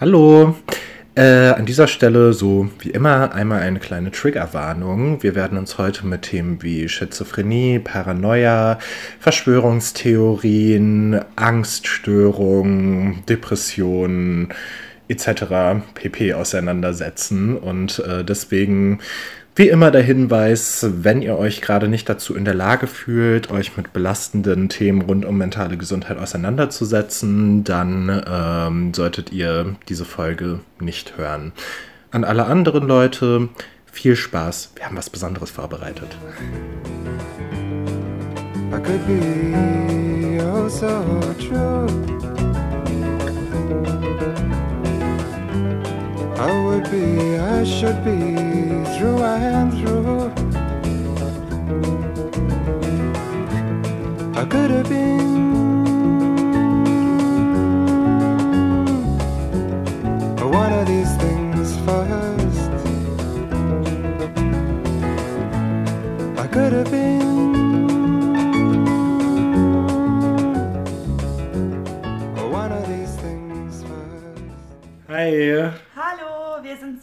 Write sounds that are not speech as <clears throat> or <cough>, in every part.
Hallo. Äh, an dieser Stelle so wie immer einmal eine kleine Triggerwarnung. Wir werden uns heute mit Themen wie Schizophrenie, Paranoia, Verschwörungstheorien, Angststörungen, Depressionen etc. pp auseinandersetzen und äh, deswegen wie immer der Hinweis, wenn ihr euch gerade nicht dazu in der Lage fühlt, euch mit belastenden Themen rund um mentale Gesundheit auseinanderzusetzen, dann ähm, solltet ihr diese Folge nicht hören. An alle anderen Leute, viel Spaß. Wir haben was Besonderes vorbereitet. I could be oh so true. I would be, I should be through and through. I could have been. One of these things first. I could have been. One of these things first.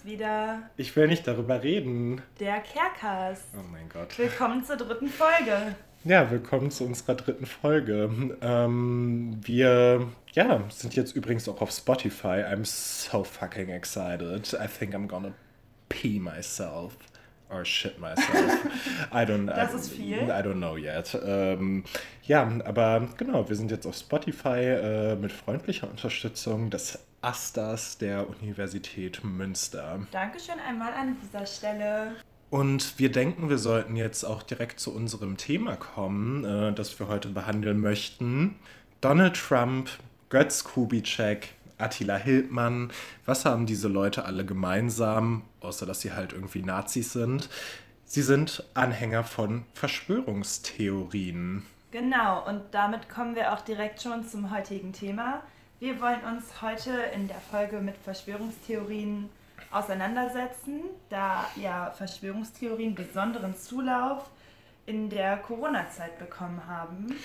Wieder. Ich will nicht darüber reden. Der Kerkas. Oh mein Gott. Willkommen zur dritten Folge. Ja, willkommen zu unserer dritten Folge. Ähm, wir ja, sind jetzt übrigens auch auf Spotify. I'm so fucking excited. I think I'm gonna pee myself. Or shit myself. I don't <laughs> Das ist viel. I don't know yet. Ähm, ja, aber genau, wir sind jetzt auf Spotify äh, mit freundlicher Unterstützung des Asters der Universität Münster. Dankeschön einmal an dieser Stelle. Und wir denken, wir sollten jetzt auch direkt zu unserem Thema kommen, äh, das wir heute behandeln möchten. Donald Trump, Götz Kubitschek, Attila Hildmann. Was haben diese Leute alle gemeinsam, außer dass sie halt irgendwie Nazis sind? Sie sind Anhänger von Verschwörungstheorien. Genau, und damit kommen wir auch direkt schon zum heutigen Thema. Wir wollen uns heute in der Folge mit Verschwörungstheorien auseinandersetzen, da ja Verschwörungstheorien besonderen Zulauf in der Corona-Zeit bekommen haben.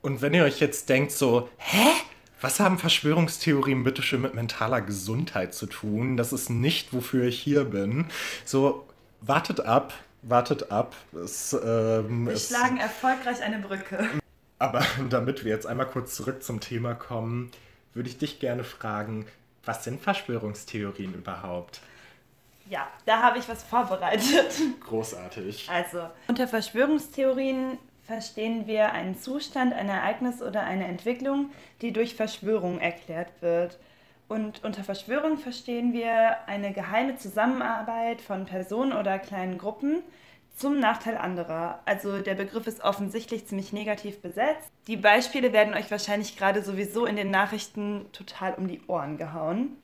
Und wenn ihr euch jetzt denkt so, hä? Was haben Verschwörungstheorien bitte schön mit mentaler Gesundheit zu tun? Das ist nicht, wofür ich hier bin. So, wartet ab, wartet ab. Es, ähm, wir es, schlagen erfolgreich eine Brücke. Aber <laughs> damit wir jetzt einmal kurz zurück zum Thema kommen, würde ich dich gerne fragen, was sind Verschwörungstheorien überhaupt? Ja, da habe ich was vorbereitet. Großartig. Also, unter Verschwörungstheorien verstehen wir einen Zustand, ein Ereignis oder eine Entwicklung, die durch Verschwörung erklärt wird. Und unter Verschwörung verstehen wir eine geheime Zusammenarbeit von Personen oder kleinen Gruppen zum Nachteil anderer. Also der Begriff ist offensichtlich ziemlich negativ besetzt. Die Beispiele werden euch wahrscheinlich gerade sowieso in den Nachrichten total um die Ohren gehauen.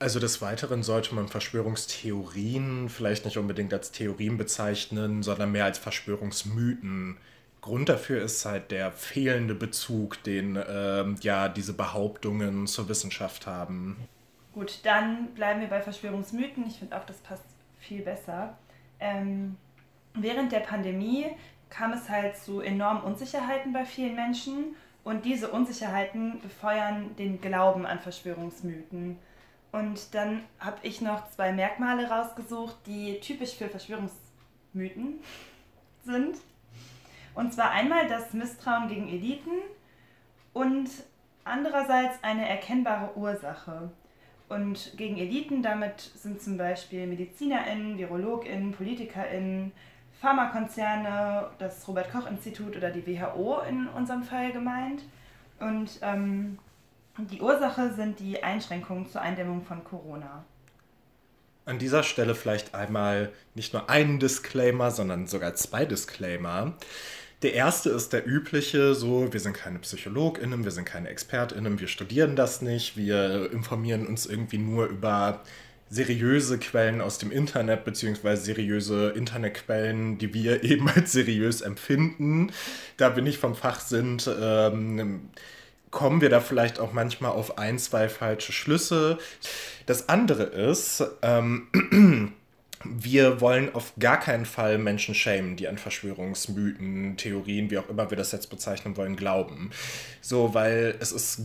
Also des Weiteren sollte man Verschwörungstheorien vielleicht nicht unbedingt als Theorien bezeichnen, sondern mehr als Verschwörungsmythen. Grund dafür ist halt der fehlende Bezug, den äh, ja diese Behauptungen zur Wissenschaft haben. Gut, dann bleiben wir bei Verschwörungsmythen. Ich finde auch, das passt viel besser. Ähm, während der Pandemie kam es halt zu enormen Unsicherheiten bei vielen Menschen und diese Unsicherheiten befeuern den Glauben an Verschwörungsmythen. Und dann habe ich noch zwei Merkmale rausgesucht, die typisch für Verschwörungsmythen sind. Und zwar einmal das Misstrauen gegen Eliten und andererseits eine erkennbare Ursache. Und gegen Eliten, damit sind zum Beispiel MedizinerInnen, VirologInnen, PolitikerInnen, Pharmakonzerne, das Robert-Koch-Institut oder die WHO in unserem Fall gemeint. Und ähm, die Ursache sind die Einschränkungen zur Eindämmung von Corona. An dieser Stelle vielleicht einmal nicht nur einen Disclaimer, sondern sogar zwei Disclaimer. Der erste ist der übliche, so, wir sind keine PsychologInnen, wir sind keine ExpertInnen, wir studieren das nicht, wir informieren uns irgendwie nur über seriöse Quellen aus dem Internet, beziehungsweise seriöse Internetquellen, die wir <laughs> eben als seriös empfinden. Da wir nicht vom Fach sind, ähm, kommen wir da vielleicht auch manchmal auf ein, zwei falsche Schlüsse. Das andere ist, ähm, <clears throat> wir wollen auf gar keinen Fall Menschen schämen, die an Verschwörungsmythen, Theorien, wie auch immer wir das jetzt bezeichnen wollen, glauben. So, weil es ist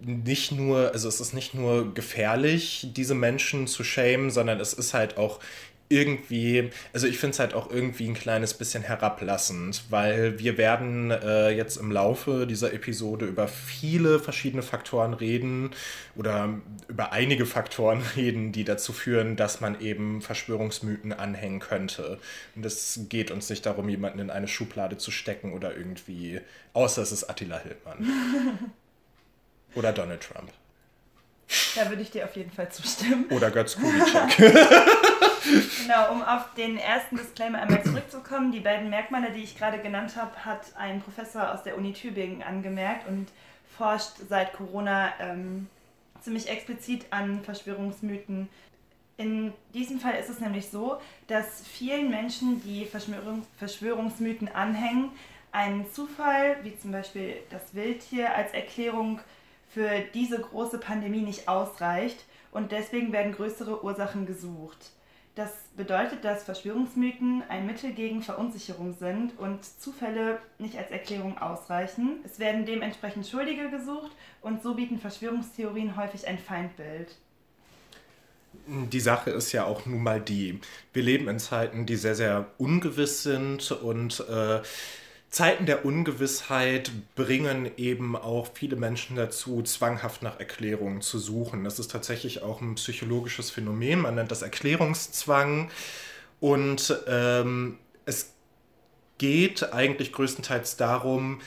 nicht nur, also es ist nicht nur gefährlich, diese Menschen zu schämen, sondern es ist halt auch irgendwie, also ich finde es halt auch irgendwie ein kleines bisschen herablassend, weil wir werden äh, jetzt im Laufe dieser Episode über viele verschiedene Faktoren reden oder über einige Faktoren <laughs> reden, die dazu führen, dass man eben Verschwörungsmythen anhängen könnte. Und es geht uns nicht darum, jemanden in eine Schublade zu stecken oder irgendwie, außer es ist Attila Hildmann. <laughs> oder Donald Trump. Da würde ich dir auf jeden Fall zustimmen. Oder Götz Kubitschek. <laughs> genau, um auf den ersten Disclaimer einmal zurückzukommen. Die beiden Merkmale, die ich gerade genannt habe, hat ein Professor aus der Uni Tübingen angemerkt und forscht seit Corona ähm, ziemlich explizit an Verschwörungsmythen. In diesem Fall ist es nämlich so, dass vielen Menschen, die Verschwörungs Verschwörungsmythen anhängen, ein Zufall, wie zum Beispiel das Wildtier, als Erklärung für diese große Pandemie nicht ausreicht und deswegen werden größere Ursachen gesucht. Das bedeutet, dass Verschwörungsmythen ein Mittel gegen Verunsicherung sind und Zufälle nicht als Erklärung ausreichen. Es werden dementsprechend Schuldige gesucht und so bieten Verschwörungstheorien häufig ein Feindbild. Die Sache ist ja auch nun mal die, wir leben in Zeiten, die sehr, sehr ungewiss sind und äh, Zeiten der Ungewissheit bringen eben auch viele Menschen dazu, zwanghaft nach Erklärungen zu suchen. Das ist tatsächlich auch ein psychologisches Phänomen. Man nennt das Erklärungszwang. Und ähm, es geht eigentlich größtenteils darum,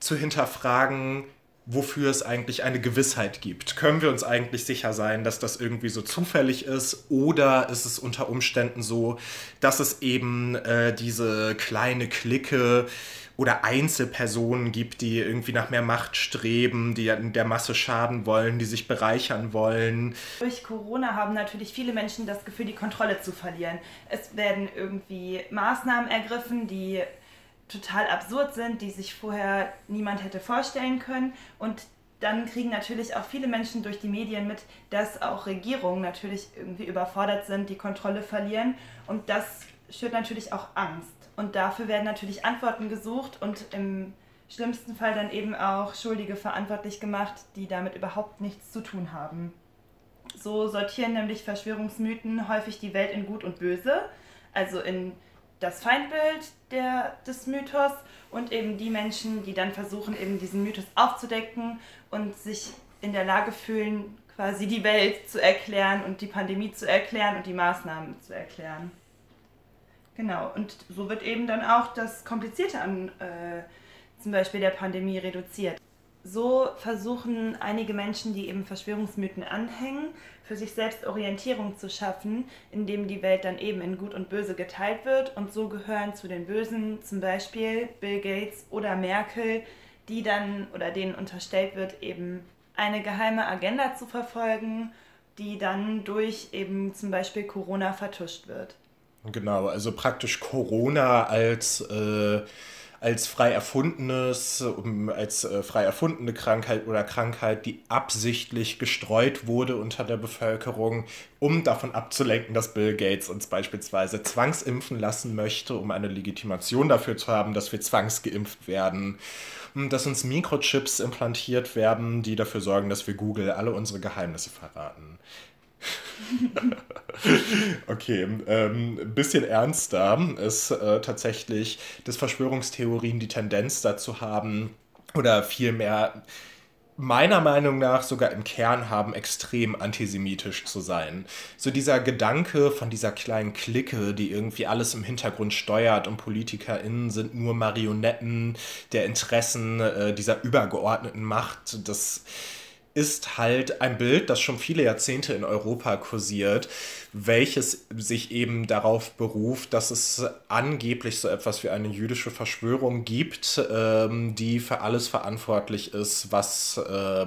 zu hinterfragen, wofür es eigentlich eine Gewissheit gibt. Können wir uns eigentlich sicher sein, dass das irgendwie so zufällig ist oder ist es unter Umständen so, dass es eben äh, diese kleine Clique oder Einzelpersonen gibt, die irgendwie nach mehr Macht streben, die der Masse schaden wollen, die sich bereichern wollen. Durch Corona haben natürlich viele Menschen das Gefühl, die Kontrolle zu verlieren. Es werden irgendwie Maßnahmen ergriffen, die total absurd sind, die sich vorher niemand hätte vorstellen können. Und dann kriegen natürlich auch viele Menschen durch die Medien mit, dass auch Regierungen natürlich irgendwie überfordert sind, die Kontrolle verlieren. Und das schürt natürlich auch Angst. Und dafür werden natürlich Antworten gesucht und im schlimmsten Fall dann eben auch Schuldige verantwortlich gemacht, die damit überhaupt nichts zu tun haben. So sortieren nämlich Verschwörungsmythen häufig die Welt in Gut und Böse, also in das Feindbild der, des Mythos und eben die Menschen, die dann versuchen, eben diesen Mythos aufzudecken und sich in der Lage fühlen, quasi die Welt zu erklären und die Pandemie zu erklären und die Maßnahmen zu erklären. Genau, und so wird eben dann auch das Komplizierte an äh, zum Beispiel der Pandemie reduziert. So versuchen einige Menschen, die eben Verschwörungsmythen anhängen, für sich selbst Orientierung zu schaffen, indem die Welt dann eben in Gut und Böse geteilt wird. Und so gehören zu den Bösen zum Beispiel Bill Gates oder Merkel, die dann oder denen unterstellt wird, eben eine geheime Agenda zu verfolgen, die dann durch eben zum Beispiel Corona vertuscht wird. Genau, also praktisch Corona als, äh, als frei erfundenes, als äh, frei erfundene Krankheit oder Krankheit, die absichtlich gestreut wurde unter der Bevölkerung, um davon abzulenken, dass Bill Gates uns beispielsweise zwangsimpfen lassen möchte, um eine Legitimation dafür zu haben, dass wir zwangsgeimpft werden dass uns Mikrochips implantiert werden, die dafür sorgen, dass wir Google alle unsere Geheimnisse verraten. <laughs> okay, ähm, ein bisschen ernster ist äh, tatsächlich, dass Verschwörungstheorien die Tendenz dazu haben, oder vielmehr meiner Meinung nach sogar im Kern haben, extrem antisemitisch zu sein. So dieser Gedanke von dieser kleinen Clique, die irgendwie alles im Hintergrund steuert und PolitikerInnen sind nur Marionetten der Interessen äh, dieser übergeordneten Macht, das ist halt ein Bild, das schon viele Jahrzehnte in Europa kursiert, welches sich eben darauf beruft, dass es angeblich so etwas wie eine jüdische Verschwörung gibt, ähm, die für alles verantwortlich ist, was äh,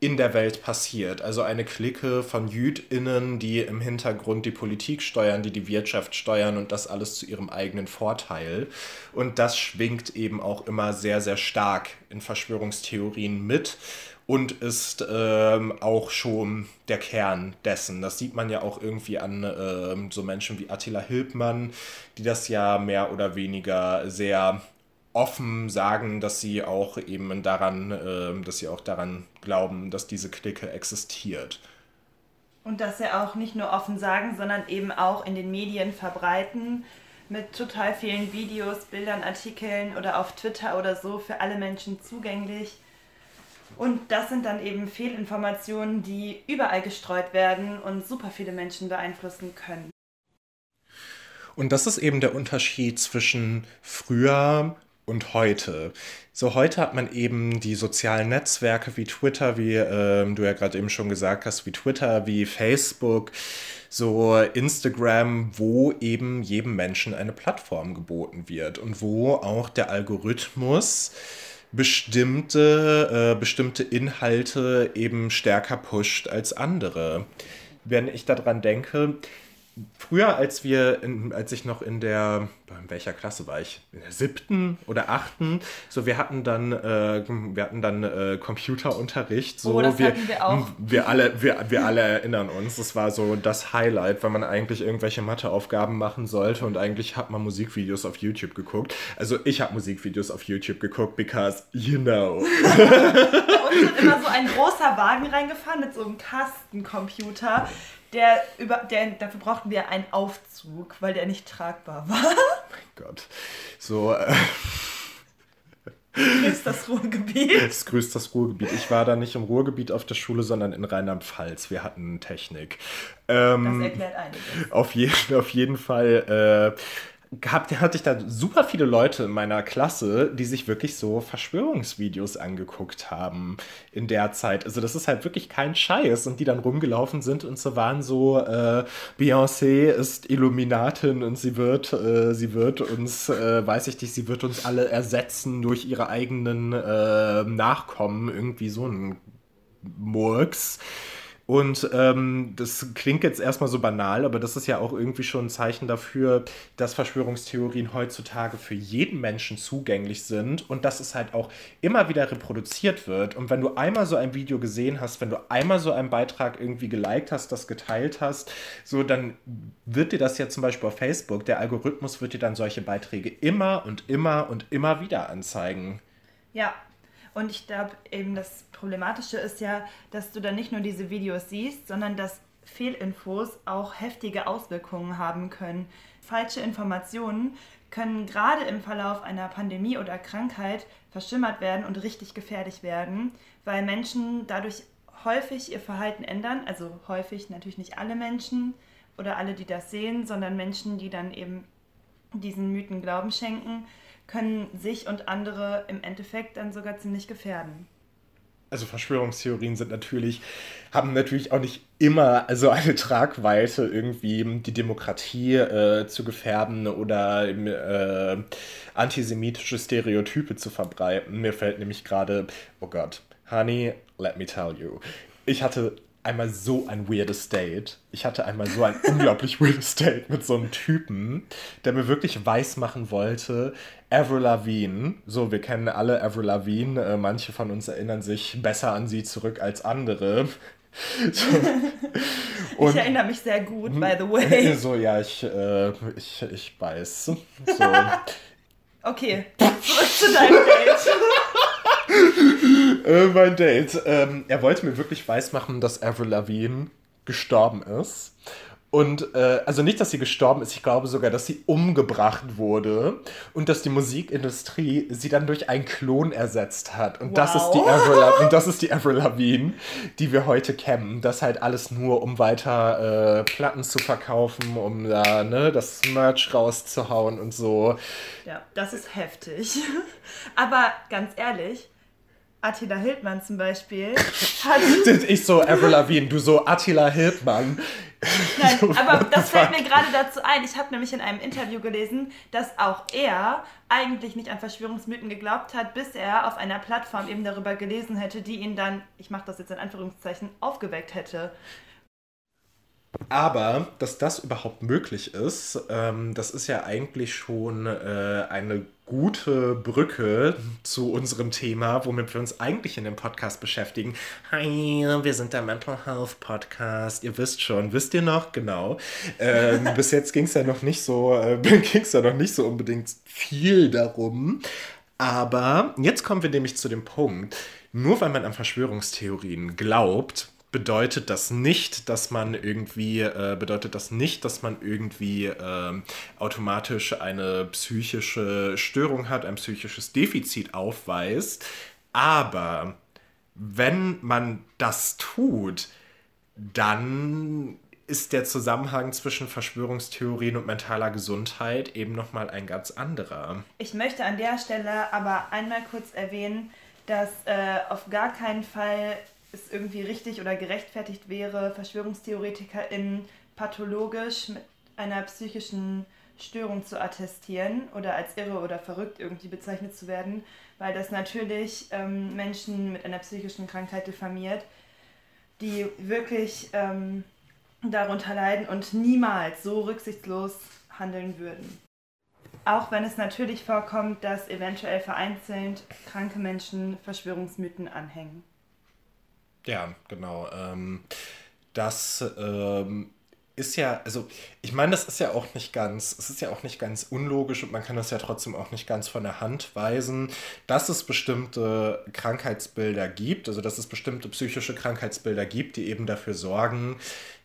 in der Welt passiert. Also eine Clique von JüdInnen, die im Hintergrund die Politik steuern, die die Wirtschaft steuern und das alles zu ihrem eigenen Vorteil. Und das schwingt eben auch immer sehr, sehr stark in Verschwörungstheorien mit und ist ähm, auch schon der Kern dessen. Das sieht man ja auch irgendwie an ähm, so Menschen wie Attila Hildmann, die das ja mehr oder weniger sehr offen sagen, dass sie auch eben daran, äh, dass sie auch daran glauben, dass diese Clique existiert. Und dass sie auch nicht nur offen sagen, sondern eben auch in den Medien verbreiten mit total vielen Videos, Bildern, Artikeln oder auf Twitter oder so für alle Menschen zugänglich. Und das sind dann eben Fehlinformationen, die überall gestreut werden und super viele Menschen beeinflussen können. Und das ist eben der Unterschied zwischen früher und heute. So heute hat man eben die sozialen Netzwerke wie Twitter, wie äh, du ja gerade eben schon gesagt hast, wie Twitter, wie Facebook, so Instagram, wo eben jedem Menschen eine Plattform geboten wird und wo auch der Algorithmus bestimmte, äh, bestimmte Inhalte eben stärker pusht als andere. Wenn ich daran denke, früher, als wir, in, als ich noch in der, in welcher Klasse war ich? In der siebten oder achten, so wir hatten dann, äh, wir hatten dann äh, Computerunterricht. So, oh, das wir, hatten wir auch. Wir alle, wir, wir alle erinnern uns. Das war so das Highlight, wenn man eigentlich irgendwelche Matheaufgaben machen sollte und eigentlich hat man Musikvideos auf YouTube geguckt. Also ich habe Musikvideos auf YouTube geguckt, because you know. Bei uns wird immer so ein großer Wagen reingefahren mit so einem Kastencomputer der über, der, dafür brauchten wir einen Aufzug, weil der nicht tragbar war. Mein Gott. So. Äh, grüßt das Ruhrgebiet. Es grüßt das Ruhrgebiet. Ich war da nicht im Ruhrgebiet auf der Schule, sondern in Rheinland-Pfalz. Wir hatten Technik. Ähm, das erklärt einiges. Auf, je, auf jeden Fall. Äh, gehabt, hatte ich da super viele Leute in meiner Klasse, die sich wirklich so Verschwörungsvideos angeguckt haben in der Zeit. Also das ist halt wirklich kein Scheiß und die dann rumgelaufen sind und so waren so äh, Beyoncé ist Illuminatin und sie wird äh, sie wird uns äh, weiß ich nicht, sie wird uns alle ersetzen durch ihre eigenen äh, Nachkommen irgendwie so ein Murks. Und ähm, das klingt jetzt erstmal so banal, aber das ist ja auch irgendwie schon ein Zeichen dafür, dass Verschwörungstheorien heutzutage für jeden Menschen zugänglich sind und dass es halt auch immer wieder reproduziert wird. Und wenn du einmal so ein Video gesehen hast, wenn du einmal so einen Beitrag irgendwie geliked hast, das geteilt hast, so dann wird dir das ja zum Beispiel auf Facebook, der Algorithmus wird dir dann solche Beiträge immer und immer und immer wieder anzeigen. Ja, und ich glaube eben, das Problematische ist ja, dass du dann nicht nur diese Videos siehst, sondern dass Fehlinfos auch heftige Auswirkungen haben können. Falsche Informationen können gerade im Verlauf einer Pandemie oder Krankheit verschimmert werden und richtig gefährlich werden, weil Menschen dadurch häufig ihr Verhalten ändern. Also häufig natürlich nicht alle Menschen oder alle, die das sehen, sondern Menschen, die dann eben diesen Mythen Glauben schenken können sich und andere im Endeffekt dann sogar ziemlich gefährden. Also Verschwörungstheorien sind natürlich, haben natürlich auch nicht immer also eine Tragweite, irgendwie die Demokratie äh, zu gefährden oder äh, antisemitische Stereotype zu verbreiten. Mir fällt nämlich gerade, oh Gott, Honey, let me tell you. Ich hatte einmal so ein weirdes Date. Ich hatte einmal so ein <laughs> unglaublich weirdes Date mit so einem Typen, der mir wirklich weismachen wollte, Avril Lavigne, so wir kennen alle Avril Lavigne, äh, manche von uns erinnern sich besser an sie zurück als andere. <laughs> So. Und, <laughs> ich erinnere mich sehr gut, by the way. <laughs> So, ja, ich, äh, ich, ich weiß. So. Okay, zurück zu deinem Date. äh, mein Date. Ähm, er wollte mir wirklich weismachen, dass Avril Lavigne gestorben ist. Und äh, also nicht, dass sie gestorben ist, ich glaube sogar, dass sie umgebracht wurde und dass die Musikindustrie sie dann durch einen Klon ersetzt hat. Und, wow. das, ist die Avril, und das <laughs> ist die Avril Lavigne, die wir heute kennen. Das halt alles nur, um weiter äh, Platten zu verkaufen, um da ne, das Merch rauszuhauen und so. Ja, das ist heftig. <laughs> Aber ganz ehrlich, Attila Hildmann zum Beispiel <laughs> hat. ich so, Avril Lavigne, du so Attila Hildmann. <laughs> Nein, aber das fällt mir gerade dazu ein. Ich habe nämlich in einem Interview gelesen, dass auch er eigentlich nicht an Verschwörungsmythen geglaubt hat, bis er auf einer Plattform eben darüber gelesen hätte, die ihn dann, ich mache das jetzt in Anführungszeichen, aufgeweckt hätte. Aber dass das überhaupt möglich ist, ähm, das ist ja eigentlich schon äh, eine gute Brücke zu unserem Thema, womit wir uns eigentlich in dem Podcast beschäftigen. Hi, wir sind der Mental Health Podcast. Ihr wisst schon, wisst ihr noch? Genau. Ähm, <laughs> bis jetzt ging es ja noch nicht so, äh, <laughs> ging es ja noch nicht so unbedingt viel darum. Aber jetzt kommen wir nämlich zu dem Punkt, nur weil man an Verschwörungstheorien glaubt, bedeutet das nicht, dass man irgendwie, äh, bedeutet das nicht, dass man irgendwie äh, automatisch eine psychische Störung hat, ein psychisches Defizit aufweist. Aber wenn man das tut, dann ist der Zusammenhang zwischen Verschwörungstheorien und mentaler Gesundheit eben nochmal ein ganz anderer. Ich möchte an der Stelle aber einmal kurz erwähnen, dass äh, auf gar keinen Fall es irgendwie richtig oder gerechtfertigt wäre, VerschwörungstheoretikerInnen pathologisch mit einer psychischen Störung zu attestieren oder als irre oder verrückt irgendwie bezeichnet zu werden, weil das natürlich ähm, Menschen mit einer psychischen Krankheit diffamiert, die wirklich ähm, darunter leiden und niemals so rücksichtslos handeln würden. Auch wenn es natürlich vorkommt, dass eventuell vereinzelt kranke Menschen Verschwörungsmythen anhängen. Ja, genau. Ähm, das ähm, ist ja, also ich meine, das ist ja auch nicht ganz, es ist ja auch nicht ganz unlogisch und man kann das ja trotzdem auch nicht ganz von der Hand weisen, dass es bestimmte Krankheitsbilder gibt, also dass es bestimmte psychische Krankheitsbilder gibt, die eben dafür sorgen,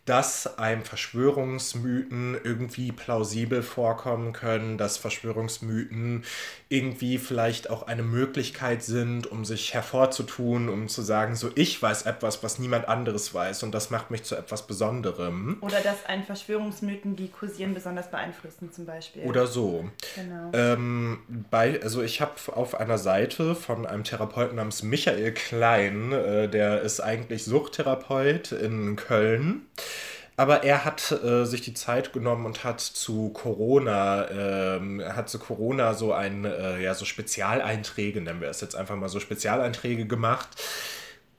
dass einem Verschwörungsmythen irgendwie plausibel vorkommen können, dass Verschwörungsmythen irgendwie vielleicht auch eine Möglichkeit sind, um sich hervorzutun, um zu sagen, so ich weiß etwas, was niemand anderes weiß und das macht mich zu etwas Besonderem. Oder dass ein Verschwörungsmythen, die kursieren, besonders beeinflussen zum Beispiel. Oder so. Genau. Ähm, bei, also ich habe auf einer Seite von einem Therapeuten namens Michael Klein, äh, der ist eigentlich Suchttherapeut in Köln. Aber er hat äh, sich die Zeit genommen und hat zu Corona, ähm, hat zu Corona so ein, äh, ja, so Spezialeinträge, nennen wir es jetzt einfach mal so Spezialeinträge gemacht,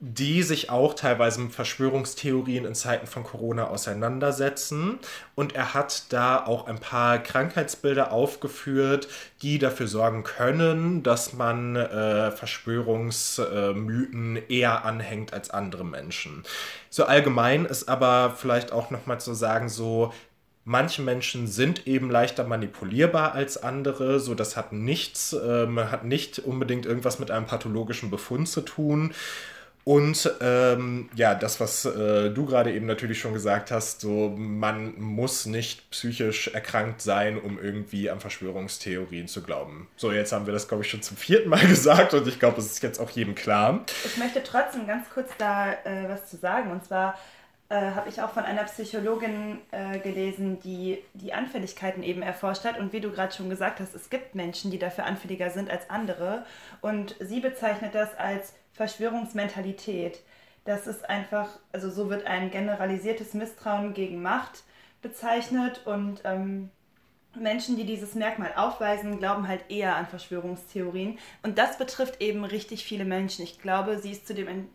die sich auch teilweise mit Verschwörungstheorien in Zeiten von Corona auseinandersetzen. Und er hat da auch ein paar Krankheitsbilder aufgeführt, die dafür sorgen können, dass man äh, Verschwörungsmythen eher anhängt als andere Menschen. So allgemein ist aber vielleicht auch nochmal zu sagen, so Manche Menschen sind eben leichter manipulierbar als andere, so das hat nichts, äh, hat nicht unbedingt irgendwas mit einem pathologischen Befund zu tun. Und ähm, ja, das, was äh, du gerade eben natürlich schon gesagt hast, so man muss nicht psychisch erkrankt sein, um irgendwie an Verschwörungstheorien zu glauben. So, jetzt haben wir das, glaube ich, schon zum vierten Mal <laughs> gesagt und ich glaube, es ist jetzt auch jedem klar. Ich möchte trotzdem ganz kurz da äh, was zu sagen. Und zwar äh, habe ich auch von einer Psychologin äh, gelesen, die die Anfälligkeiten eben erforscht hat. Und wie du gerade schon gesagt hast, es gibt Menschen, die dafür anfälliger sind als andere. Und sie bezeichnet das als Verschwörungsmentalität. Das ist einfach, also so wird ein generalisiertes Misstrauen gegen Macht bezeichnet und ähm, Menschen, die dieses Merkmal aufweisen, glauben halt eher an Verschwörungstheorien. Und das betrifft eben richtig viele Menschen. Ich glaube, sie ist zu dem,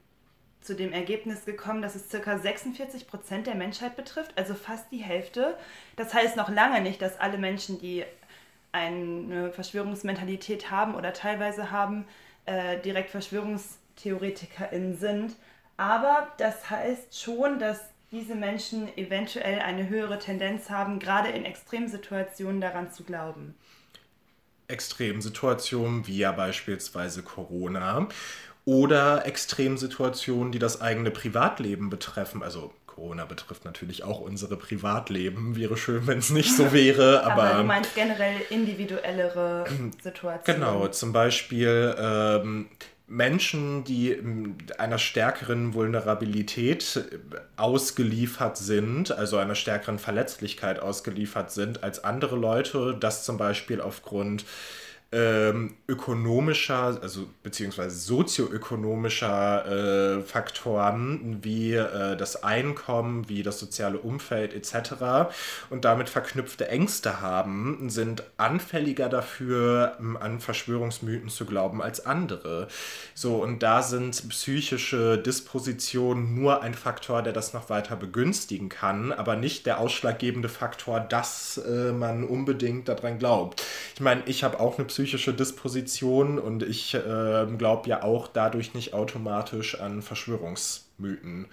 zu dem Ergebnis gekommen, dass es ca. 46 Prozent der Menschheit betrifft, also fast die Hälfte. Das heißt noch lange nicht, dass alle Menschen, die eine Verschwörungsmentalität haben oder teilweise haben, äh, direkt Verschwörungstheorien TheoretikerInnen sind. Aber das heißt schon, dass diese Menschen eventuell eine höhere Tendenz haben, gerade in Extremsituationen daran zu glauben. Extremsituationen wie ja beispielsweise Corona oder Extremsituationen, die das eigene Privatleben betreffen. Also Corona betrifft natürlich auch unsere Privatleben. Wäre schön, wenn es nicht so <laughs> wäre. Aber, aber, du meinst generell individuellere Situationen. Genau, zum Beispiel ähm, Menschen, die einer stärkeren Vulnerabilität ausgeliefert sind, also einer stärkeren Verletzlichkeit ausgeliefert sind als andere Leute, das zum Beispiel aufgrund ähm, ökonomischer, also beziehungsweise sozioökonomischer äh, Faktoren wie äh, das Einkommen, wie das soziale Umfeld etc. und damit verknüpfte Ängste haben, sind anfälliger dafür, an Verschwörungsmythen zu glauben als andere. So, und da sind psychische Dispositionen nur ein Faktor, der das noch weiter begünstigen kann, aber nicht der ausschlaggebende Faktor, dass äh, man unbedingt daran glaubt. Ich meine, ich habe auch eine psychische Disposition und ich äh, glaube ja auch dadurch nicht automatisch an Verschwörungsmythen.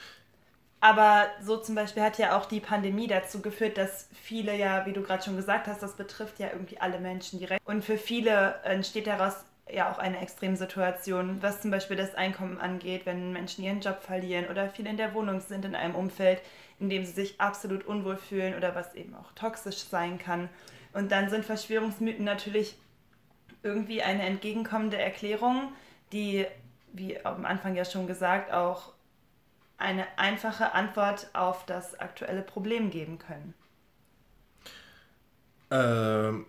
Aber so zum Beispiel hat ja auch die Pandemie dazu geführt, dass viele ja, wie du gerade schon gesagt hast, das betrifft ja irgendwie alle Menschen direkt. Und für viele entsteht daraus ja auch eine Extremsituation, was zum Beispiel das Einkommen angeht, wenn Menschen ihren Job verlieren oder viel in der Wohnung sind in einem Umfeld, in dem sie sich absolut unwohl fühlen oder was eben auch toxisch sein kann. Und dann sind Verschwörungsmythen natürlich irgendwie eine entgegenkommende Erklärung, die, wie am Anfang ja schon gesagt, auch eine einfache Antwort auf das aktuelle Problem geben können. Ähm,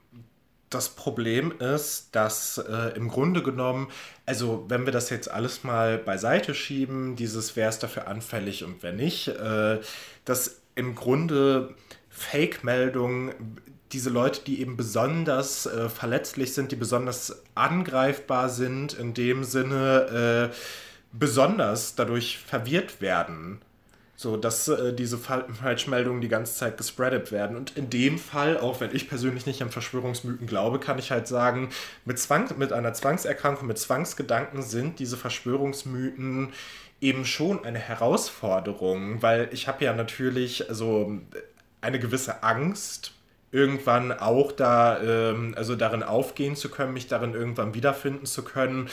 das Problem ist, dass äh, im Grunde genommen, also wenn wir das jetzt alles mal beiseite schieben, dieses wer ist dafür anfällig und wer nicht, äh, dass im Grunde Fake-Meldungen, diese Leute, die eben besonders äh, verletzlich sind, die besonders angreifbar sind, in dem Sinne äh, besonders dadurch verwirrt werden. So, dass äh, diese Falschmeldungen die ganze Zeit gespreadet werden. Und in dem Fall, auch wenn ich persönlich nicht an Verschwörungsmythen glaube, kann ich halt sagen, mit, Zwang, mit einer Zwangserkrankung, mit Zwangsgedanken sind diese Verschwörungsmythen eben schon eine Herausforderung, weil ich habe ja natürlich also eine gewisse Angst, irgendwann auch da, ähm, also darin aufgehen zu können, mich darin irgendwann wiederfinden zu können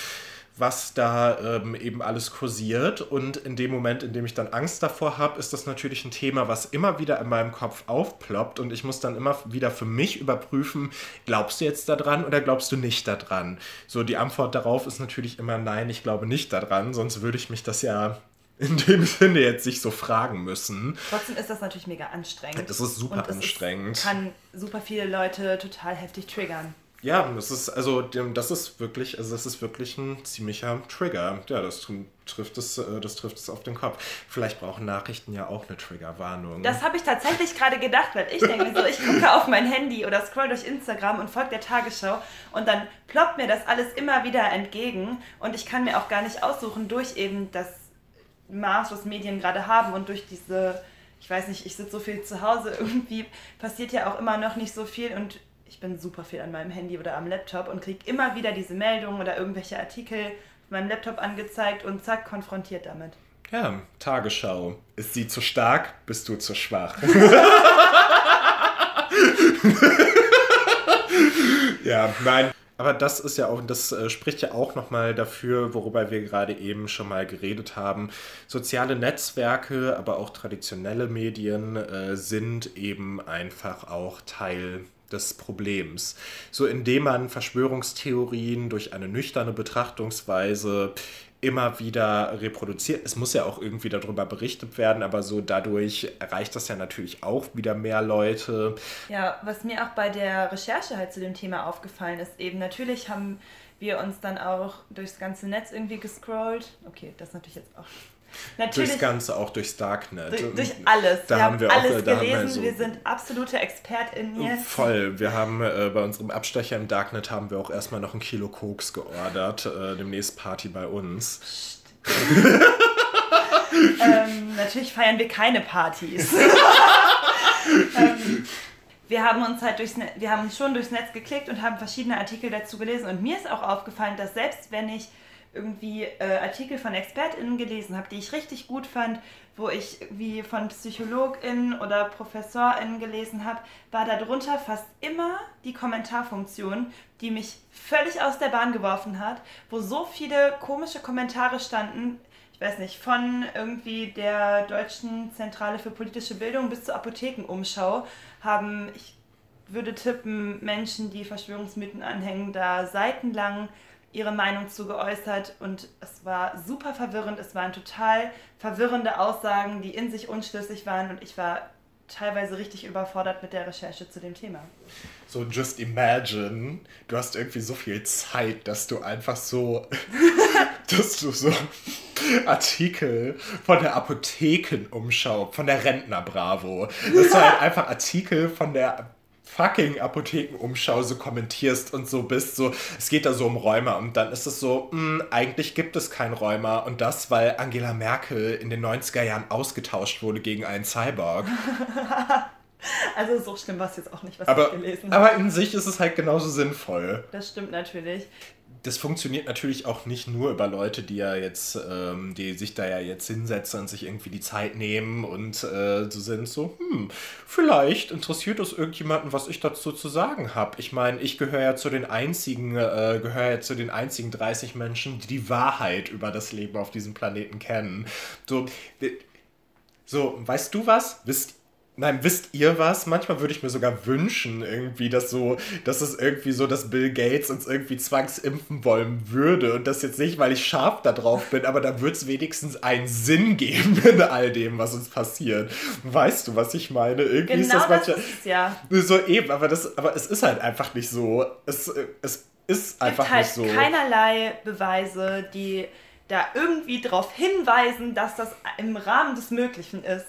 was da ähm, eben alles kursiert. Und in dem Moment, in dem ich dann Angst davor habe, ist das natürlich ein Thema, was immer wieder in meinem Kopf aufploppt. Und ich muss dann immer wieder für mich überprüfen, glaubst du jetzt daran oder glaubst du nicht daran? So, die Antwort darauf ist natürlich immer nein, ich glaube nicht daran, sonst würde ich mich das ja in dem Sinne jetzt sich so fragen müssen. Trotzdem ist das natürlich mega anstrengend. Das ist super Und anstrengend. Es kann super viele Leute total heftig triggern. Ja, das ist also das ist wirklich, also das ist wirklich ein ziemlicher Trigger. Ja, das trifft es, äh, das trifft es auf den Kopf. Vielleicht brauchen Nachrichten ja auch eine Triggerwarnung. Das habe ich tatsächlich gerade gedacht, weil ich denke so, ich gucke auf mein Handy oder scroll durch Instagram und folge der Tagesschau und dann ploppt mir das alles immer wieder entgegen und ich kann mir auch gar nicht aussuchen durch eben das Maß, was Medien gerade haben und durch diese ich weiß nicht, ich sitze so viel zu Hause, <laughs> irgendwie passiert ja auch immer noch nicht so viel und ich bin super viel an meinem Handy oder am Laptop und kriege immer wieder diese Meldungen oder irgendwelche Artikel auf meinem Laptop angezeigt und zack, konfrontiert damit. Ja, Tagesschau. Ist sie zu stark, bist du zu schwach. <laughs> ja, nein. Aber das ist ja auch, das äh, spricht ja auch nochmal dafür, worüber wir gerade eben schon mal geredet haben. Soziale Netzwerke, aber auch traditionelle Medien äh, sind eben einfach auch Teil des Problems. So indem man Verschwörungstheorien durch eine nüchterne Betrachtungsweise immer wieder reproduziert. Es muss ja auch irgendwie darüber berichtet werden, aber so dadurch erreicht das ja natürlich auch wieder mehr Leute. Ja, was mir auch bei der Recherche halt zu dem Thema aufgefallen ist, eben natürlich haben wir uns dann auch durchs ganze Netz irgendwie gescrollt. Okay, das natürlich jetzt auch Natürlich, durchs Ganze, auch durchs Darknet. Durch, durch alles. Da wir haben, wir alles auch, gelesen. Wir, so wir, sind absolute ExpertInnen jetzt. Voll. Wir haben äh, bei unserem Abstecher im Darknet haben wir auch erstmal noch ein Kilo Koks geordert. Äh, demnächst Party bei uns. <laughs> ähm, natürlich feiern wir keine Partys. <laughs> ähm, wir haben uns halt durchs wir haben schon durchs Netz geklickt und haben verschiedene Artikel dazu gelesen. Und mir ist auch aufgefallen, dass selbst wenn ich irgendwie äh, Artikel von ExpertInnen gelesen habe, die ich richtig gut fand, wo ich wie von PsychologInnen oder ProfessorInnen gelesen habe, war darunter fast immer die Kommentarfunktion, die mich völlig aus der Bahn geworfen hat, wo so viele komische Kommentare standen, ich weiß nicht, von irgendwie der Deutschen Zentrale für politische Bildung bis zur Apothekenumschau haben, ich würde tippen, Menschen, die Verschwörungsmythen anhängen, da seitenlang ihre Meinung zu geäußert und es war super verwirrend. Es waren total verwirrende Aussagen, die in sich unschlüssig waren und ich war teilweise richtig überfordert mit der Recherche zu dem Thema. So, just imagine, du hast irgendwie so viel Zeit, dass du einfach so, <laughs> dass du so Artikel von der Apothekenumschau, von der Rentner Bravo, dass du halt <laughs> einfach Artikel von der fucking Apothekenumschau so kommentierst und so bist, so, es geht da so um Rheuma und dann ist es so, mh, hm, eigentlich gibt es kein Rheuma und das, weil Angela Merkel in den 90er Jahren ausgetauscht wurde gegen einen Cyborg. <laughs> Also so schlimm war es jetzt auch nicht, was aber, ich gelesen habe. Aber in sich ist es halt genauso sinnvoll. Das stimmt natürlich. Das funktioniert natürlich auch nicht nur über Leute, die ja jetzt, ähm, die sich da ja jetzt hinsetzen und sich irgendwie die Zeit nehmen und äh, so sind so, hm, vielleicht interessiert es irgendjemanden, was ich dazu zu sagen habe. Ich meine, ich gehöre ja zu den einzigen, äh, gehöre ja zu den einzigen 30 Menschen, die die Wahrheit über das Leben auf diesem Planeten kennen. So, so, weißt du was? Wisst Nein, wisst ihr was? Manchmal würde ich mir sogar wünschen, irgendwie, dass so, dass es irgendwie so, dass Bill Gates uns irgendwie zwangsimpfen wollen würde. Und das jetzt nicht, weil ich scharf da drauf bin, aber da wird es wenigstens einen Sinn geben in all dem, was uns passiert. Weißt du, was ich meine? Irgendwie genau ist das manchmal. Das ist, ja. So eben, aber das, aber es ist halt einfach nicht so. Es, es ist einfach halt nicht so. Keinerlei Beweise, die da irgendwie darauf hinweisen, dass das im Rahmen des Möglichen ist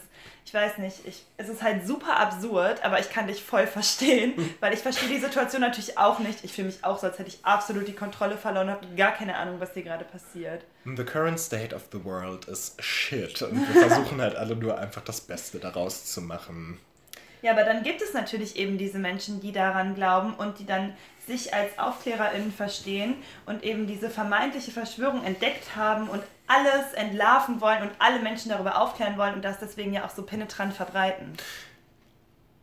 ich weiß nicht, ich, es ist halt super absurd, aber ich kann dich voll verstehen, weil ich verstehe die Situation natürlich auch nicht. Ich fühle mich auch so, als hätte ich absolut die Kontrolle verloren, habe gar keine Ahnung, was hier gerade passiert. The current state of the world is shit und wir versuchen halt alle nur einfach das Beste daraus zu machen. Ja, aber dann gibt es natürlich eben diese Menschen, die daran glauben und die dann sich als AufklärerInnen verstehen und eben diese vermeintliche Verschwörung entdeckt haben und alles entlarven wollen und alle Menschen darüber aufklären wollen und das deswegen ja auch so penetrant verbreiten.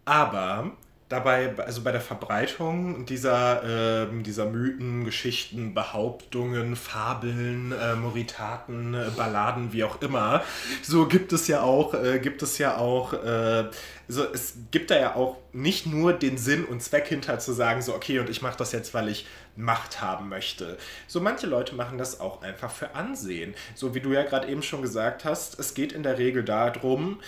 Aber dabei, also bei der Verbreitung dieser, äh, dieser Mythen, Geschichten, Behauptungen, Fabeln, äh, Moritaten, äh, Balladen, wie auch immer, so gibt es ja auch, äh, gibt es ja auch, äh, so es gibt da ja auch nicht nur den Sinn und Zweck hinter zu sagen, so okay, und ich mache das jetzt, weil ich Macht haben möchte. So manche Leute machen das auch einfach für Ansehen. So wie du ja gerade eben schon gesagt hast, es geht in der Regel darum,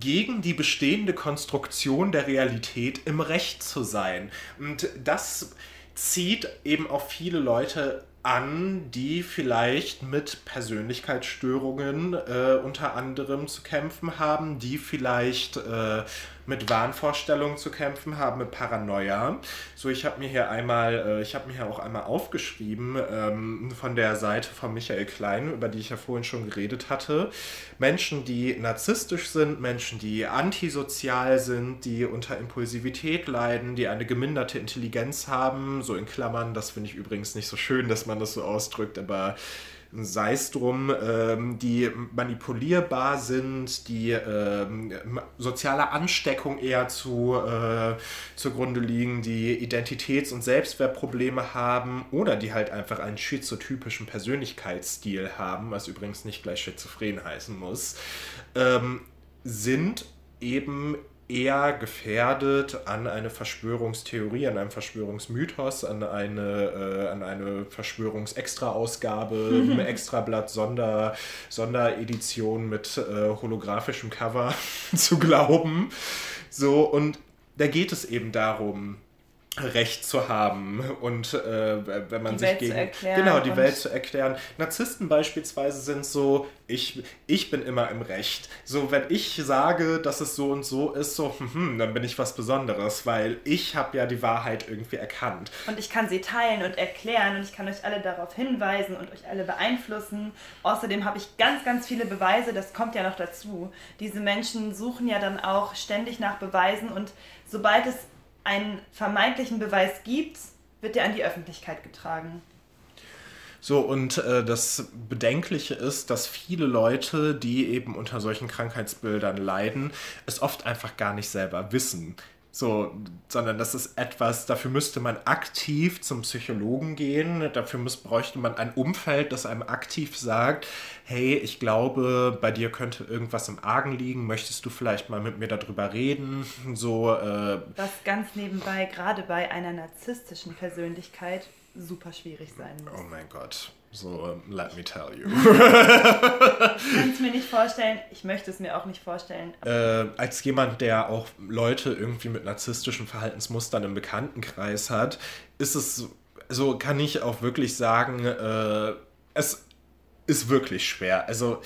gegen die bestehende Konstruktion der Realität im Recht zu sein. Und das zieht eben auch viele Leute an, die vielleicht mit Persönlichkeitsstörungen äh, unter anderem zu kämpfen haben, die vielleicht äh, mit Wahnvorstellungen zu kämpfen haben, mit Paranoia. So, ich habe mir hier einmal, äh, ich habe mir hier auch einmal aufgeschrieben ähm, von der Seite von Michael Klein, über die ich ja vorhin schon geredet hatte. Menschen, die narzisstisch sind, Menschen, die antisozial sind, die unter Impulsivität leiden, die eine geminderte Intelligenz haben, so in Klammern, das finde ich übrigens nicht so schön, dass man das so ausdrückt, aber sei es drum, ähm, die manipulierbar sind, die ähm, soziale Ansteckung eher zu, äh, zugrunde liegen, die Identitäts- und Selbstwertprobleme haben oder die halt einfach einen schizotypischen Persönlichkeitsstil haben, was übrigens nicht gleich schizophren heißen muss, ähm, sind eben eher gefährdet an eine Verschwörungstheorie, an einen Verschwörungsmythos, an eine, äh, an eine Verschwörungsextra-Ausgabe, <laughs> mhm. Extrablatt, Sonder, Sonderedition mit äh, holographischem Cover <laughs> zu glauben. So, und da geht es eben darum, Recht zu haben und äh, wenn man die sich Welt gegen genau die Welt zu erklären. Narzissten beispielsweise sind so, ich, ich bin immer im Recht. So, wenn ich sage, dass es so und so ist, so, hm, hm dann bin ich was Besonderes, weil ich habe ja die Wahrheit irgendwie erkannt. Und ich kann sie teilen und erklären und ich kann euch alle darauf hinweisen und euch alle beeinflussen. Außerdem habe ich ganz, ganz viele Beweise, das kommt ja noch dazu. Diese Menschen suchen ja dann auch ständig nach Beweisen und sobald es einen vermeintlichen Beweis gibt, wird der an die Öffentlichkeit getragen. So, und äh, das Bedenkliche ist, dass viele Leute, die eben unter solchen Krankheitsbildern leiden, es oft einfach gar nicht selber wissen. So, sondern das ist etwas, dafür müsste man aktiv zum Psychologen gehen, dafür muss, bräuchte man ein Umfeld, das einem aktiv sagt, hey, ich glaube, bei dir könnte irgendwas im Argen liegen, möchtest du vielleicht mal mit mir darüber reden? So, äh, Was ganz nebenbei, gerade bei einer narzisstischen Persönlichkeit, super schwierig sein muss. Oh mein Gott. So, let me tell you. <laughs> ich kann es mir nicht vorstellen, ich möchte es mir auch nicht vorstellen. Äh, als jemand, der auch Leute irgendwie mit narzisstischen Verhaltensmustern im Bekanntenkreis hat, ist es, so kann ich auch wirklich sagen, äh, es ist wirklich schwer. Also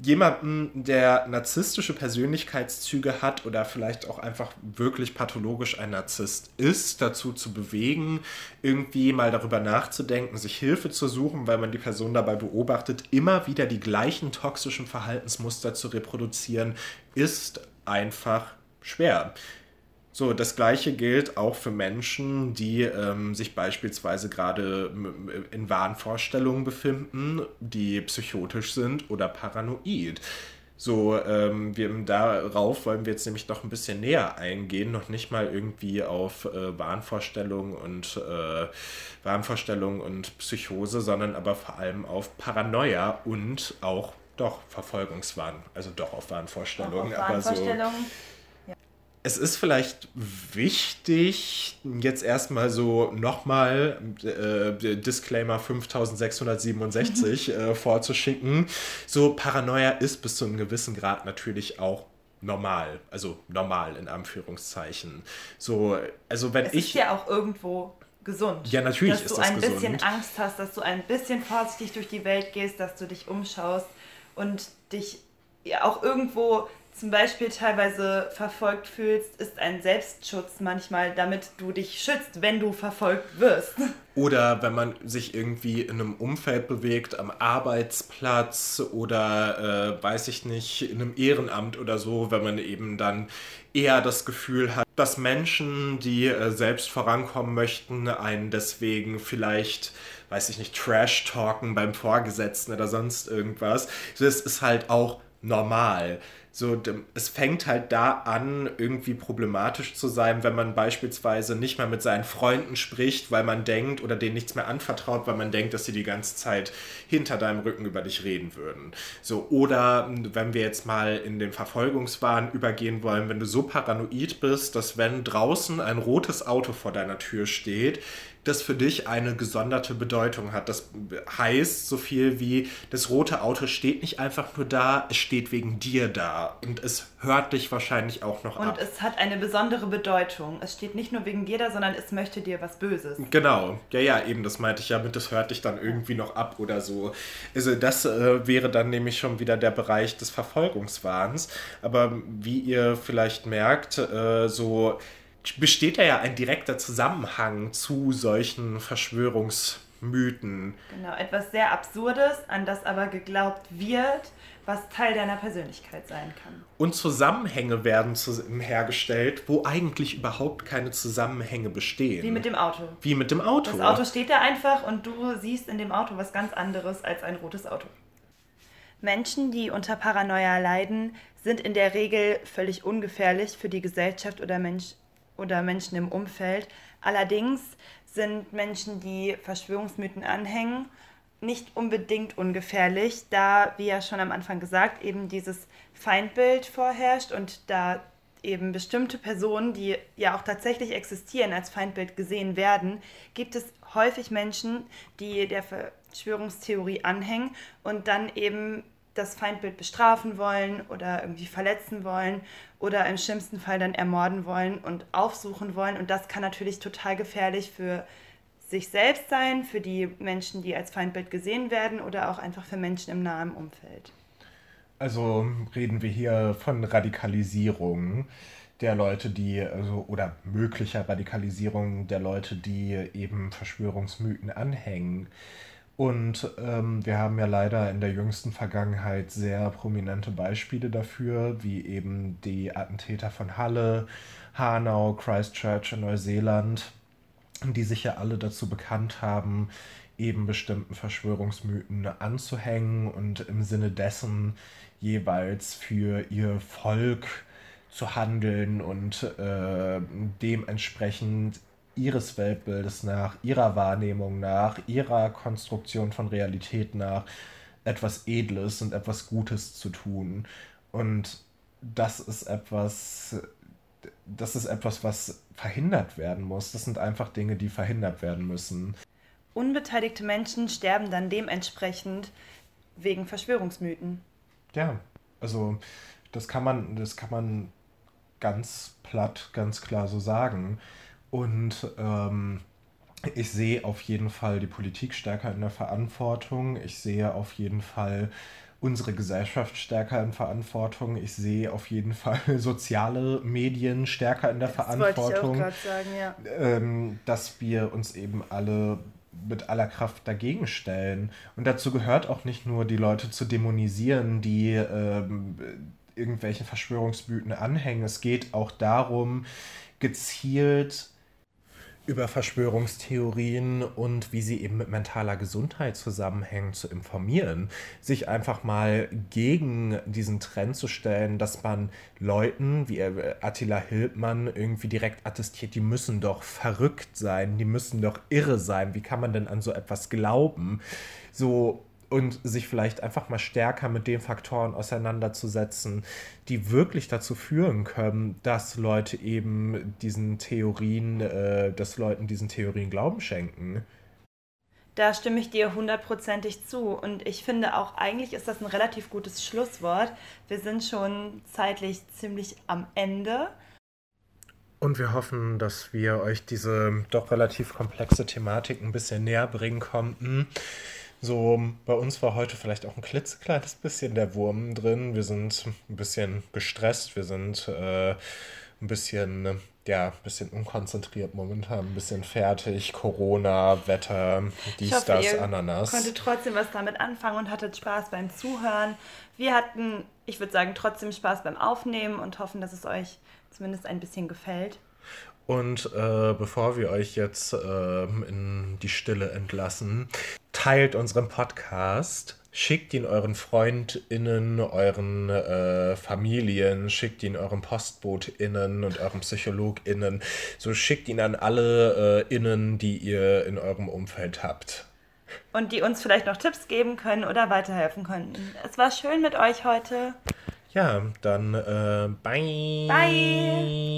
jemanden, der narzisstische Persönlichkeitszüge hat oder vielleicht auch einfach wirklich pathologisch ein Narzisst ist, dazu zu bewegen, irgendwie mal darüber nachzudenken, sich Hilfe zu suchen, weil man die Person dabei beobachtet, immer wieder die gleichen toxischen Verhaltensmuster zu reproduzieren, ist einfach schwer. So, das gleiche gilt auch für Menschen, die ähm, sich beispielsweise gerade in Wahnvorstellungen befinden, die psychotisch sind oder paranoid. So, ähm, wir, darauf wollen wir jetzt nämlich noch ein bisschen näher eingehen, noch nicht mal irgendwie auf äh, Wahnvorstellungen und äh, Wahnvorstellungen und Psychose, sondern aber vor allem auf Paranoia und auch doch Verfolgungswahn, also doch auf Wahnvorstellungen, auf aber so es ist vielleicht wichtig, jetzt erstmal so nochmal äh, Disclaimer 5667 äh, vorzuschicken. So, Paranoia ist bis zu einem gewissen Grad natürlich auch normal. Also normal in Anführungszeichen. So, also wenn es ich. ist ja auch irgendwo gesund. Ja, natürlich dass ist das gesund. Dass du ein bisschen Angst hast, dass du ein bisschen vorsichtig durch die Welt gehst, dass du dich umschaust und dich ja auch irgendwo zum Beispiel teilweise verfolgt fühlst, ist ein Selbstschutz manchmal, damit du dich schützt, wenn du verfolgt wirst. Oder wenn man sich irgendwie in einem Umfeld bewegt, am Arbeitsplatz oder äh, weiß ich nicht, in einem Ehrenamt oder so, wenn man eben dann eher das Gefühl hat, dass Menschen, die äh, selbst vorankommen möchten, einen deswegen vielleicht weiß ich nicht, Trash-Talken beim Vorgesetzten oder sonst irgendwas. Das ist halt auch normal. So, es fängt halt da an, irgendwie problematisch zu sein, wenn man beispielsweise nicht mehr mit seinen Freunden spricht, weil man denkt oder denen nichts mehr anvertraut, weil man denkt, dass sie die ganze Zeit hinter deinem Rücken über dich reden würden. So, oder wenn wir jetzt mal in den Verfolgungswahn übergehen wollen, wenn du so paranoid bist, dass wenn draußen ein rotes Auto vor deiner Tür steht, das für dich eine gesonderte Bedeutung hat. Das heißt so viel wie, das rote Auto steht nicht einfach nur da, es steht wegen dir da und es hört dich wahrscheinlich auch noch und ab. Und es hat eine besondere Bedeutung. Es steht nicht nur wegen dir da, sondern es möchte dir was Böses. Genau, ja, ja, eben, das meinte ich ja mit, das hört dich dann irgendwie noch ab oder so. Also das äh, wäre dann nämlich schon wieder der Bereich des Verfolgungswahns. Aber wie ihr vielleicht merkt, äh, so besteht da ja ein direkter Zusammenhang zu solchen Verschwörungsmythen. Genau, etwas sehr Absurdes, an das aber geglaubt wird, was Teil deiner Persönlichkeit sein kann. Und Zusammenhänge werden hergestellt, wo eigentlich überhaupt keine Zusammenhänge bestehen. Wie mit dem Auto. Wie mit dem Auto. Das Auto steht da einfach und du siehst in dem Auto was ganz anderes als ein rotes Auto. Menschen, die unter Paranoia leiden, sind in der Regel völlig ungefährlich für die Gesellschaft oder Mensch oder Menschen im Umfeld. Allerdings sind Menschen, die Verschwörungsmythen anhängen, nicht unbedingt ungefährlich, da, wie ja schon am Anfang gesagt, eben dieses Feindbild vorherrscht und da eben bestimmte Personen, die ja auch tatsächlich existieren, als Feindbild gesehen werden, gibt es häufig Menschen, die der Verschwörungstheorie anhängen und dann eben das Feindbild bestrafen wollen oder irgendwie verletzen wollen oder im schlimmsten Fall dann ermorden wollen und aufsuchen wollen. Und das kann natürlich total gefährlich für sich selbst sein, für die Menschen, die als Feindbild gesehen werden oder auch einfach für Menschen im nahen Umfeld. Also reden wir hier von Radikalisierung der Leute, die, also, oder möglicher Radikalisierung der Leute, die eben Verschwörungsmythen anhängen. Und ähm, wir haben ja leider in der jüngsten Vergangenheit sehr prominente Beispiele dafür, wie eben die Attentäter von Halle, Hanau, Christchurch in Neuseeland, die sich ja alle dazu bekannt haben, eben bestimmten Verschwörungsmythen anzuhängen und im Sinne dessen jeweils für ihr Volk zu handeln und äh, dementsprechend ihres Weltbildes nach, ihrer Wahrnehmung nach, ihrer Konstruktion von Realität nach etwas Edles und etwas Gutes zu tun. Und das ist etwas, das ist etwas, was verhindert werden muss. Das sind einfach Dinge, die verhindert werden müssen. Unbeteiligte Menschen sterben dann dementsprechend wegen Verschwörungsmythen. Ja, also das kann man, das kann man ganz platt, ganz klar so sagen. Und ähm, ich sehe auf jeden Fall die Politik stärker in der Verantwortung. Ich sehe auf jeden Fall unsere Gesellschaft stärker in Verantwortung. Ich sehe auf jeden Fall <laughs> soziale Medien stärker in der das Verantwortung. Wollte ich auch sagen, ja. ähm, dass wir uns eben alle mit aller Kraft dagegen stellen. Und dazu gehört auch nicht nur die Leute zu dämonisieren, die ähm, irgendwelchen Verschwörungsmythen anhängen. Es geht auch darum, gezielt über Verschwörungstheorien und wie sie eben mit mentaler Gesundheit zusammenhängen, zu informieren, sich einfach mal gegen diesen Trend zu stellen, dass man Leuten wie Attila Hildmann irgendwie direkt attestiert, die müssen doch verrückt sein, die müssen doch irre sein, wie kann man denn an so etwas glauben? So und sich vielleicht einfach mal stärker mit den Faktoren auseinanderzusetzen, die wirklich dazu führen können, dass Leute eben diesen Theorien, äh, dass Leuten diesen Theorien Glauben schenken. Da stimme ich dir hundertprozentig zu. Und ich finde auch, eigentlich ist das ein relativ gutes Schlusswort. Wir sind schon zeitlich ziemlich am Ende. Und wir hoffen, dass wir euch diese doch relativ komplexe Thematik ein bisschen näher bringen konnten. So, bei uns war heute vielleicht auch ein klitzekleines bisschen der Wurm drin. Wir sind ein bisschen gestresst, wir sind äh, ein bisschen, ja, ein bisschen unkonzentriert momentan, ein bisschen fertig. Corona, Wetter, dies, hoffe, das, ihr Ananas. Konnte trotzdem was damit anfangen und hattet Spaß beim Zuhören. Wir hatten, ich würde sagen, trotzdem Spaß beim Aufnehmen und hoffen, dass es euch zumindest ein bisschen gefällt. Und äh, bevor wir euch jetzt äh, in die Stille entlassen, teilt unseren Podcast, schickt ihn euren FreundInnen, euren äh, Familien, schickt ihn euren PostbotInnen und euren PsychologInnen. So schickt ihn an alle äh, Innen, die ihr in eurem Umfeld habt. Und die uns vielleicht noch Tipps geben können oder weiterhelfen können. Es war schön mit euch heute. Ja, dann äh, bye. Bye.